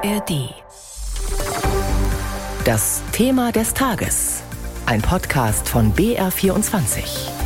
ARD. Das Thema des Tages. Ein Podcast von BR24.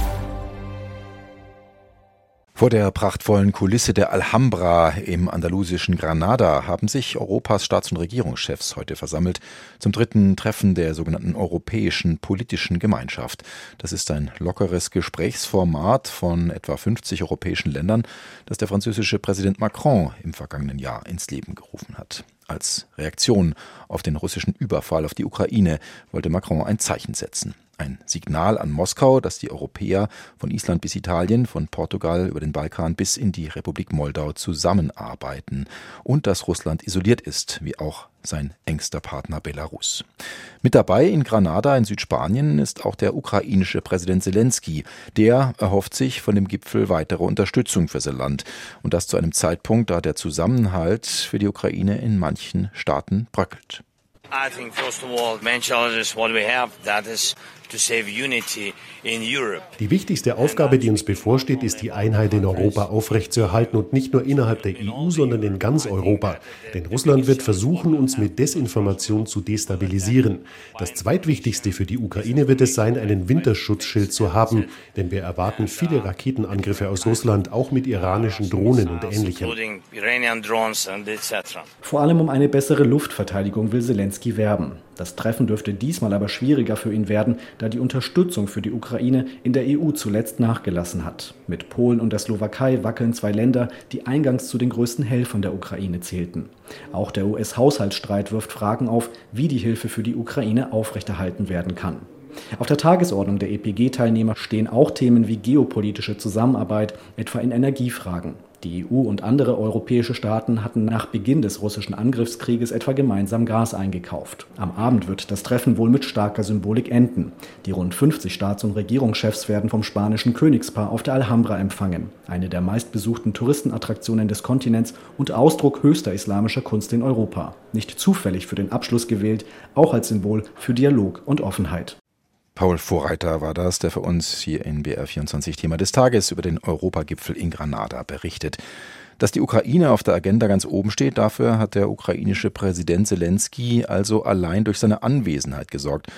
Vor der prachtvollen Kulisse der Alhambra im andalusischen Granada haben sich Europas Staats- und Regierungschefs heute versammelt zum dritten Treffen der sogenannten Europäischen Politischen Gemeinschaft. Das ist ein lockeres Gesprächsformat von etwa 50 europäischen Ländern, das der französische Präsident Macron im vergangenen Jahr ins Leben gerufen hat. Als Reaktion auf den russischen Überfall auf die Ukraine wollte Macron ein Zeichen setzen. Ein Signal an Moskau, dass die Europäer von Island bis Italien, von Portugal über den Balkan bis in die Republik Moldau zusammenarbeiten und dass Russland isoliert ist, wie auch sein engster Partner Belarus. Mit dabei in Granada in Südspanien ist auch der ukrainische Präsident Zelensky. Der erhofft sich von dem Gipfel weitere Unterstützung für sein Land. Und das zu einem Zeitpunkt, da der Zusammenhalt für die Ukraine in manchen Staaten bröckelt. I think first of all, main challenge is what we have, that is die wichtigste Aufgabe, die uns bevorsteht, ist die Einheit in Europa aufrechtzuerhalten und nicht nur innerhalb der EU, sondern in ganz Europa. Denn Russland wird versuchen, uns mit Desinformation zu destabilisieren. Das zweitwichtigste für die Ukraine wird es sein, einen Winterschutzschild zu haben, denn wir erwarten viele Raketenangriffe aus Russland, auch mit iranischen Drohnen und ähnlichem. Vor allem um eine bessere Luftverteidigung will Zelensky werben. Das Treffen dürfte diesmal aber schwieriger für ihn werden, da die Unterstützung für die Ukraine in der EU zuletzt nachgelassen hat. Mit Polen und der Slowakei wackeln zwei Länder, die eingangs zu den größten Helfern der Ukraine zählten. Auch der US-Haushaltsstreit wirft Fragen auf, wie die Hilfe für die Ukraine aufrechterhalten werden kann. Auf der Tagesordnung der EPG-Teilnehmer stehen auch Themen wie geopolitische Zusammenarbeit, etwa in Energiefragen. Die EU und andere europäische Staaten hatten nach Beginn des russischen Angriffskrieges etwa gemeinsam Gas eingekauft. Am Abend wird das Treffen wohl mit starker Symbolik enden. Die rund 50 Staats- und Regierungschefs werden vom spanischen Königspaar auf der Alhambra empfangen, eine der meistbesuchten Touristenattraktionen des Kontinents und Ausdruck höchster islamischer Kunst in Europa. Nicht zufällig für den Abschluss gewählt, auch als Symbol für Dialog und Offenheit. Paul Vorreiter war das, der für uns hier in BR24 Thema des Tages über den Europagipfel in Granada berichtet. Dass die Ukraine auf der Agenda ganz oben steht, dafür hat der ukrainische Präsident Zelensky also allein durch seine Anwesenheit gesorgt.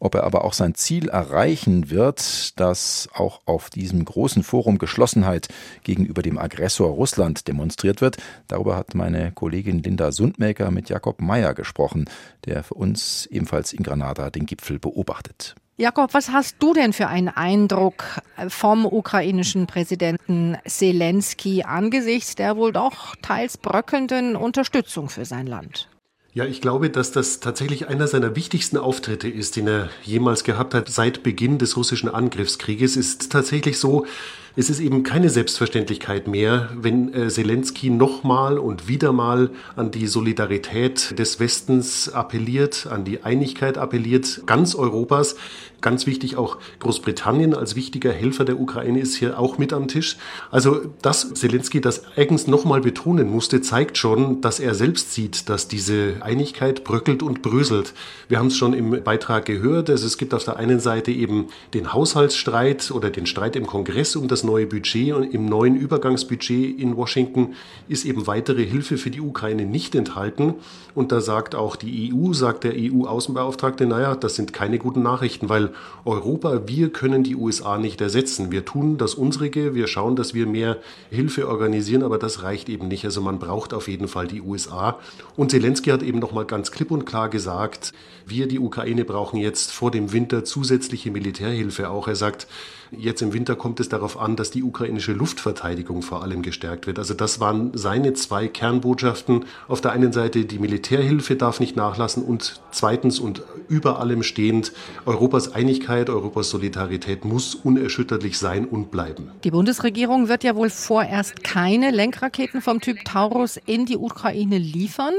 Ob er aber auch sein Ziel erreichen wird, dass auch auf diesem großen Forum Geschlossenheit gegenüber dem Aggressor Russland demonstriert wird, darüber hat meine Kollegin Linda Sundmaker mit Jakob Meyer gesprochen, der für uns ebenfalls in Granada den Gipfel beobachtet. Jakob, was hast du denn für einen Eindruck vom ukrainischen Präsidenten Zelensky angesichts der wohl doch teils bröckelnden Unterstützung für sein Land? Ja, ich glaube, dass das tatsächlich einer seiner wichtigsten Auftritte ist, den er jemals gehabt hat seit Beginn des russischen Angriffskrieges. Es ist tatsächlich so, es ist eben keine Selbstverständlichkeit mehr, wenn äh, Zelensky nochmal und wieder mal an die Solidarität des Westens appelliert, an die Einigkeit appelliert, ganz Europas. Ganz wichtig auch Großbritannien als wichtiger Helfer der Ukraine ist hier auch mit am Tisch. Also, dass Zelensky das eigens nochmal betonen musste, zeigt schon, dass er selbst sieht, dass diese Einigkeit bröckelt und bröselt. Wir haben es schon im Beitrag gehört. Also es gibt auf der einen Seite eben den Haushaltsstreit oder den Streit im Kongress um das neue Budget und im neuen Übergangsbudget in Washington ist eben weitere Hilfe für die Ukraine nicht enthalten. Und da sagt auch die EU, sagt der EU-Außenbeauftragte, naja, das sind keine guten Nachrichten, weil Europa, wir können die USA nicht ersetzen. Wir tun das unsrige, wir schauen, dass wir mehr Hilfe organisieren, aber das reicht eben nicht. Also man braucht auf jeden Fall die USA. Und Zelensky hat eben nochmal ganz klipp und klar gesagt, wir, die Ukraine, brauchen jetzt vor dem Winter zusätzliche Militärhilfe auch. Er sagt, jetzt im Winter kommt es darauf an, dass die ukrainische Luftverteidigung vor allem gestärkt wird. Also das waren seine zwei Kernbotschaften. Auf der einen Seite die Militärhilfe darf nicht nachlassen und zweitens und über allem stehend Europas Einigkeit, Europas Solidarität muss unerschütterlich sein und bleiben. Die Bundesregierung wird ja wohl vorerst keine Lenkraketen vom Typ Taurus in die Ukraine liefern.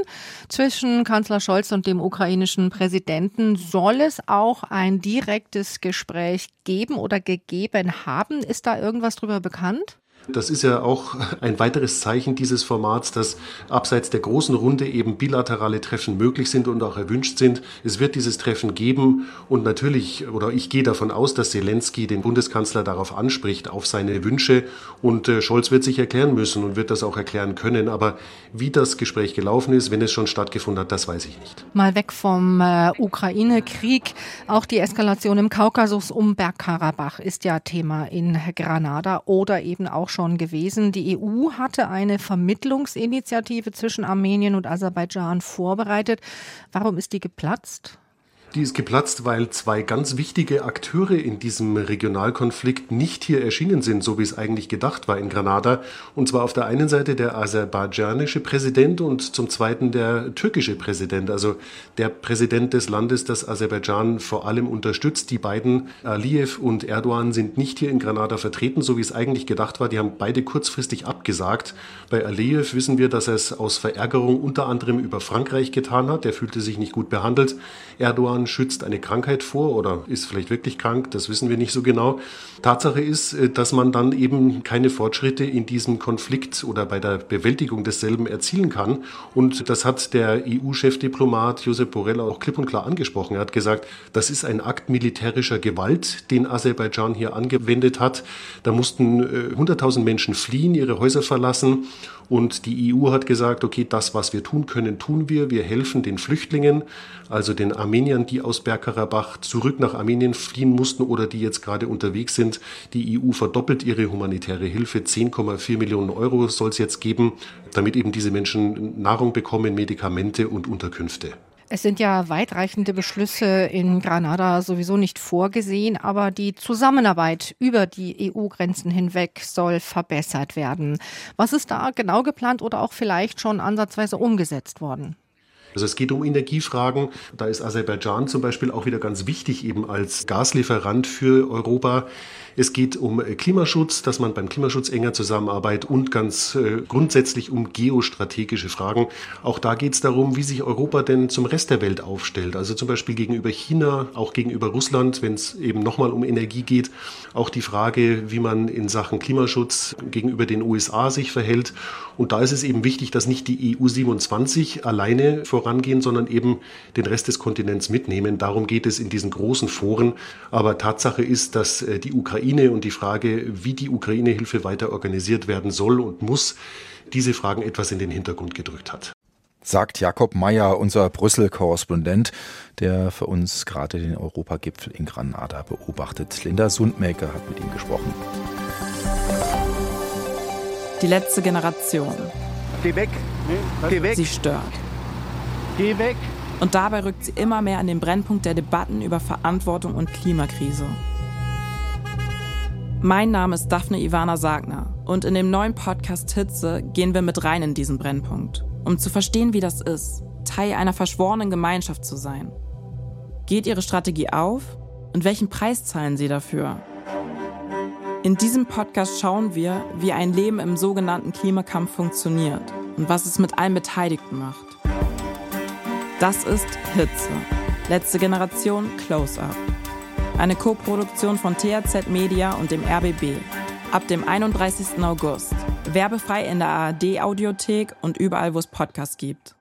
Zwischen Kanzler Scholz und dem ukrainischen Präsidenten soll es auch ein direktes Gespräch geben oder gegeben haben. Ist da irgendwas drüber bekannt? Das ist ja auch ein weiteres Zeichen dieses Formats, dass abseits der großen Runde eben bilaterale Treffen möglich sind und auch erwünscht sind. Es wird dieses Treffen geben und natürlich, oder ich gehe davon aus, dass Zelensky den Bundeskanzler darauf anspricht, auf seine Wünsche und äh, Scholz wird sich erklären müssen und wird das auch erklären können. Aber wie das Gespräch gelaufen ist, wenn es schon stattgefunden hat, das weiß ich nicht. Mal weg vom äh, Ukraine-Krieg. Auch die Eskalation im Kaukasus um Bergkarabach ist ja Thema in Granada oder eben auch schon gewesen. Die EU hatte eine Vermittlungsinitiative zwischen Armenien und Aserbaidschan vorbereitet. Warum ist die geplatzt? Die ist geplatzt, weil zwei ganz wichtige Akteure in diesem Regionalkonflikt nicht hier erschienen sind, so wie es eigentlich gedacht war in Granada. Und zwar auf der einen Seite der aserbaidschanische Präsident und zum zweiten der türkische Präsident, also der Präsident des Landes, das Aserbaidschan vor allem unterstützt. Die beiden, Aliyev und Erdogan, sind nicht hier in Granada vertreten, so wie es eigentlich gedacht war. Die haben beide kurzfristig abgesagt. Bei Aliyev wissen wir, dass er es aus Verärgerung unter anderem über Frankreich getan hat. Der fühlte sich nicht gut behandelt. Erdogan schützt eine Krankheit vor oder ist vielleicht wirklich krank, das wissen wir nicht so genau. Tatsache ist, äh, dass man dann eben keine Fortschritte in diesem Konflikt oder bei der Bewältigung desselben erzielen kann. Und das hat der EU-Chefdiplomat Josep Borrell auch klipp und klar angesprochen. Er hat gesagt, das ist ein Akt militärischer Gewalt, den Aserbaidschan hier angewendet hat. Da mussten 100.000 äh, Menschen fliehen, ihre Häuser verlassen. Und die EU hat gesagt, okay, das, was wir tun können, tun wir. Wir helfen den Flüchtlingen, also den Armeniern, die aus Bergkarabach zurück nach Armenien fliehen mussten oder die jetzt gerade unterwegs sind. Die EU verdoppelt ihre humanitäre Hilfe. 10,4 Millionen Euro soll es jetzt geben, damit eben diese Menschen Nahrung bekommen, Medikamente und Unterkünfte. Es sind ja weitreichende Beschlüsse in Granada sowieso nicht vorgesehen, aber die Zusammenarbeit über die EU-Grenzen hinweg soll verbessert werden. Was ist da genau geplant oder auch vielleicht schon ansatzweise umgesetzt worden? Also es geht um Energiefragen. Da ist Aserbaidschan zum Beispiel auch wieder ganz wichtig eben als Gaslieferant für Europa. Es geht um Klimaschutz, dass man beim Klimaschutz enger zusammenarbeitet und ganz äh, grundsätzlich um geostrategische Fragen. Auch da geht es darum, wie sich Europa denn zum Rest der Welt aufstellt. Also zum Beispiel gegenüber China, auch gegenüber Russland, wenn es eben nochmal um Energie geht. Auch die Frage, wie man in Sachen Klimaschutz gegenüber den USA sich verhält. Und da ist es eben wichtig, dass nicht die EU 27 alleine vorangehen, sondern eben den Rest des Kontinents mitnehmen. Darum geht es in diesen großen Foren. Aber Tatsache ist, dass äh, die Ukraine Ukraine und die Frage, wie die Ukraine-Hilfe weiter organisiert werden soll und muss, diese Fragen etwas in den Hintergrund gedrückt hat. Sagt Jakob Mayer, unser Brüssel-Korrespondent, der für uns gerade den Europagipfel in Granada beobachtet. Linda Sundmaker hat mit ihm gesprochen. Die letzte Generation. Geh weg. Geh weg. Sie stört. Geh weg. Und dabei rückt sie immer mehr an den Brennpunkt der Debatten über Verantwortung und Klimakrise. Mein Name ist Daphne Ivana Sagner und in dem neuen Podcast Hitze gehen wir mit rein in diesen Brennpunkt, um zu verstehen, wie das ist, Teil einer verschworenen Gemeinschaft zu sein. Geht Ihre Strategie auf und welchen Preis zahlen Sie dafür? In diesem Podcast schauen wir, wie ein Leben im sogenannten Klimakampf funktioniert und was es mit allen Beteiligten macht. Das ist Hitze. Letzte Generation Close-Up. Eine Koproduktion von THZ Media und dem RBB. Ab dem 31. August. Werbefrei in der ARD Audiothek und überall, wo es Podcasts gibt.